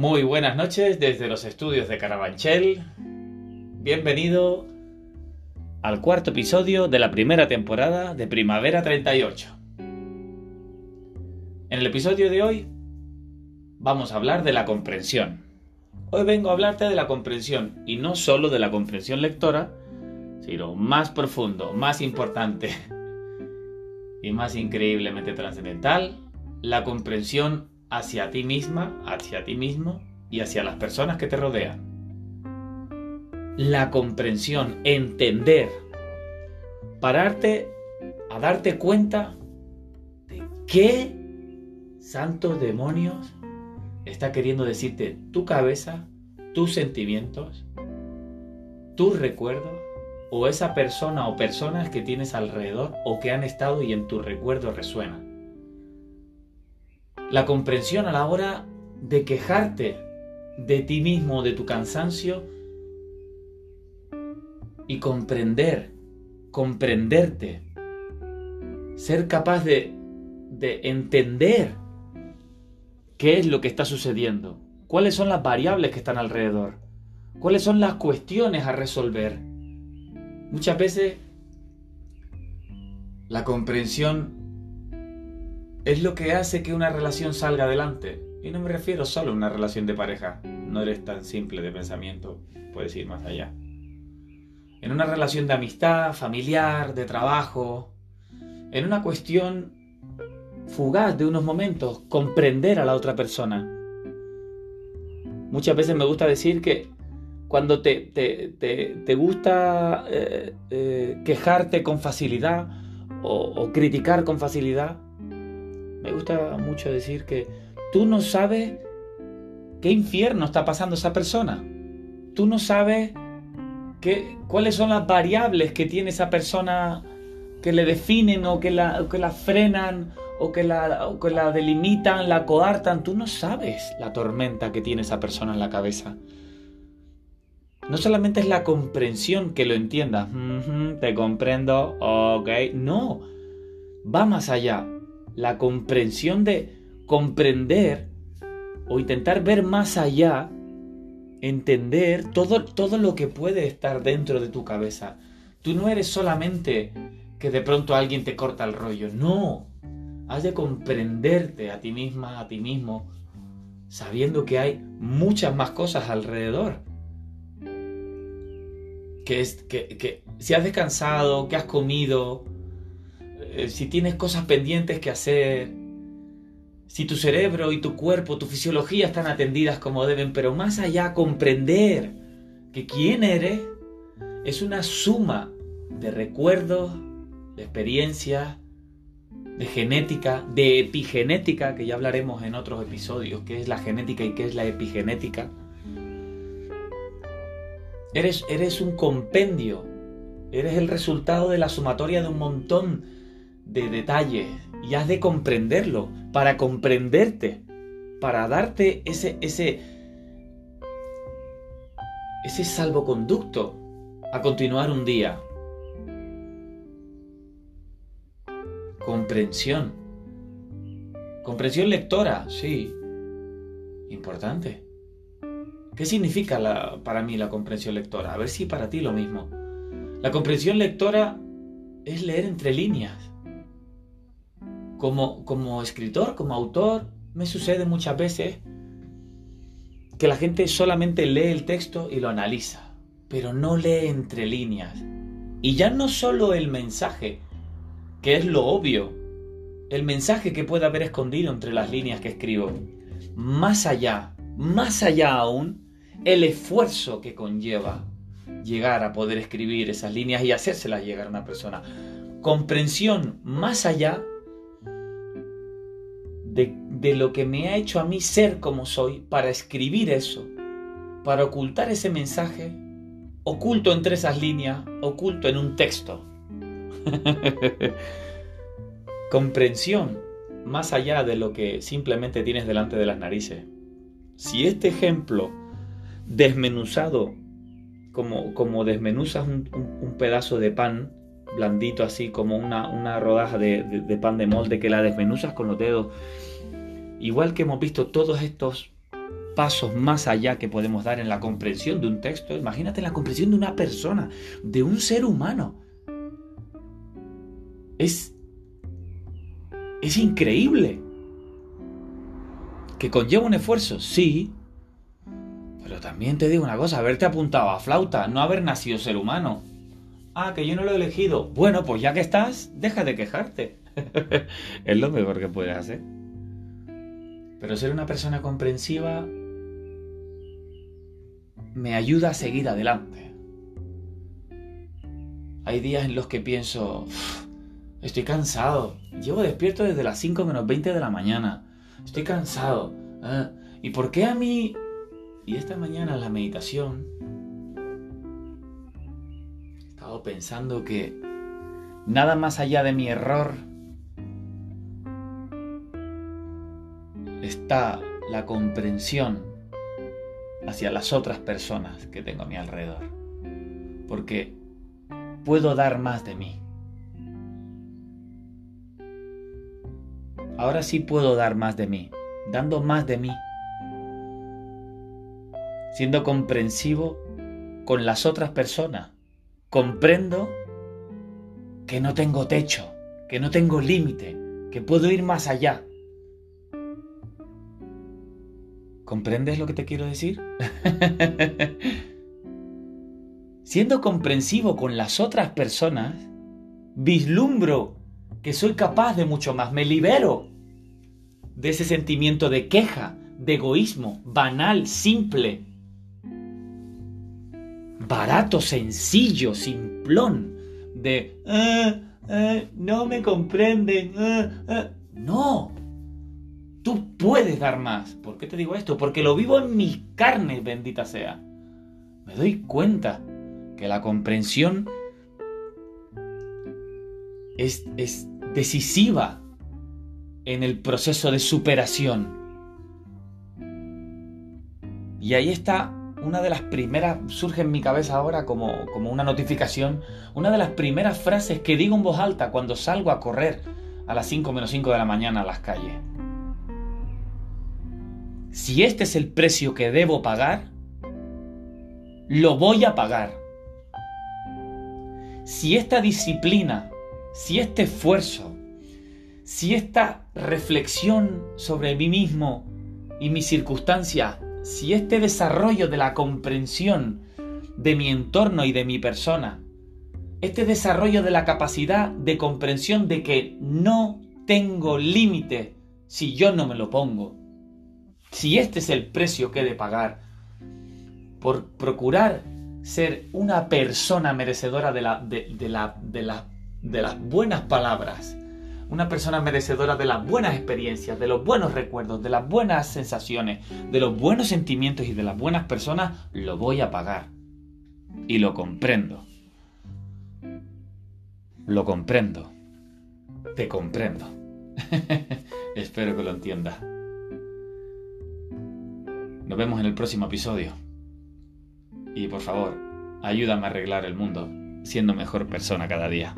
Muy buenas noches desde los estudios de Carabanchel. Bienvenido al cuarto episodio de la primera temporada de Primavera 38. En el episodio de hoy vamos a hablar de la comprensión. Hoy vengo a hablarte de la comprensión y no solo de la comprensión lectora, sino más profundo, más importante y más increíblemente trascendental, la comprensión hacia ti misma, hacia ti mismo y hacia las personas que te rodean. La comprensión, entender, pararte a darte cuenta de qué santos demonios está queriendo decirte tu cabeza, tus sentimientos, tus recuerdos o esa persona o personas que tienes alrededor o que han estado y en tu recuerdo resuenan la comprensión a la hora de quejarte de ti mismo, de tu cansancio y comprender, comprenderte, ser capaz de, de entender qué es lo que está sucediendo, cuáles son las variables que están alrededor, cuáles son las cuestiones a resolver. Muchas veces la comprensión es lo que hace que una relación salga adelante. Y no me refiero solo a una relación de pareja. No eres tan simple de pensamiento, puedes ir más allá. En una relación de amistad, familiar, de trabajo, en una cuestión fugaz de unos momentos, comprender a la otra persona. Muchas veces me gusta decir que cuando te, te, gusta eh, eh, quejarte con facilidad o criticar con facilidad, me gusta mucho decir que tú no sabes qué infierno está pasando esa persona. Tú no sabes qué, cuáles son las variables que tiene esa persona que le definen o que la, que la frenan o que la, o que la delimitan, la coartan. Tú no sabes la tormenta que tiene esa persona en la cabeza. No solamente es la comprensión que lo entiendas. te comprendo, ok. No, va más allá la comprensión de comprender o intentar ver más allá, entender todo, todo lo que puede estar dentro de tu cabeza. Tú no eres solamente que de pronto alguien te corta el rollo, no. Has de comprenderte a ti misma, a ti mismo, sabiendo que hay muchas más cosas alrededor. Que, es, que, que si has descansado, que has comido, eh, si tienes cosas pendientes que hacer, si tu cerebro y tu cuerpo, tu fisiología están atendidas como deben, pero más allá comprender que quién eres es una suma de recuerdos, de experiencias, de genética, de epigenética, que ya hablaremos en otros episodios, qué es la genética y qué es la epigenética. Eres, eres un compendio, eres el resultado de la sumatoria de un montón de detalles y has de comprenderlo para comprenderte, para darte ese, ese, ese salvoconducto a continuar un día. Comprensión. Comprensión lectora, sí. Importante. ¿Qué significa para mí la comprensión lectora? A ver si para ti lo mismo. La comprensión lectora es leer entre líneas como, escritor, como autor, me sucede muchas veces que la gente solamente lee el texto y lo analiza, pero no lee entre líneas. Y ya no solo el mensaje, que es lo obvio, el mensaje que puede haber escondido entre las líneas que escribo, más allá, más allá aún, el esfuerzo que conlleva llegar a poder escribir esas líneas y hacérselas llegar a una persona. Comprensión más allá de, lo que me ha hecho a mí ser como soy para escribir eso, para ocultar ese mensaje oculto entre esas líneas, oculto en un texto. Comprensión más allá de lo que simplemente tienes delante de las narices. Si este ejemplo desmenuzado, como, como desmenuzas un, pedazo de pan blandito así, como una, una rodaja de, de pan de molde que la desmenuzas con los dedos Igual que hemos visto todos estos pasos más allá que podemos dar en la comprensión de un texto. Imagínate la comprensión de una persona, de un ser humano. Es, es increíble. ¿Que conlleva un esfuerzo? Sí. Pero también te digo una cosa, haberte apuntado a flauta, no haber nacido ser humano. Ah, que yo no lo he elegido. Bueno, pues ya que estás, deja de quejarte. es lo mejor que puedes hacer. Pero ser una persona comprensiva me ayuda a seguir adelante. Hay días en los que pienso, estoy cansado. Llevo despierto desde las 5 menos 20 de la mañana. Estoy cansado. ¿eh? ¿Y por qué a mí? Y esta mañana la meditación pensando que nada más allá de mi error está la comprensión hacia las otras personas que tengo a mi alrededor. Porque puedo dar más de mí. Ahora sí puedo dar más de mí, dando más de mí. Siendo comprensivo con las otras personas. Comprendo que no tengo techo, que no tengo límite, que puedo ir más allá. ¿Comprendes lo que te quiero decir? Siendo comprensivo con las otras personas, vislumbro que soy capaz de mucho más, me libero de ese sentimiento de queja, de egoísmo, banal, simple, barato, sencillo, simplón, de ah, ah, no me comprenden. Ah, no, Tú puedes dar más. ¿Por qué te digo esto? Porque lo vivo en mis carnes, bendita sea. Me doy cuenta que la comprensión es, es decisiva en el proceso de superación. Y ahí está una de las primeras, surge en mi cabeza ahora como, como una notificación, una de las primeras frases que digo en voz alta cuando salgo a correr a las 5 menos 5 de la mañana a las calles si este es el precio que debo pagar, lo voy a pagar. Si esta disciplina, si este esfuerzo, si esta reflexión sobre mí mismo y mi circunstancia, si este desarrollo de la comprensión de mi entorno y de mi persona, este desarrollo de la capacidad de comprensión de que no tengo límite si yo no me lo pongo, si este es el precio que he de pagar por procurar ser una persona merecedora de, la, de, la, de, de las buenas palabras, una persona merecedora de las buenas experiencias, de los buenos recuerdos, de las buenas sensaciones, de los buenos sentimientos y de las buenas personas, lo voy a pagar. Y lo comprendo. Lo comprendo. Te comprendo. Espero que lo entiendas. Nos vemos en el próximo episodio. Y por favor, ayúdame a arreglar el mundo siendo mejor persona cada día.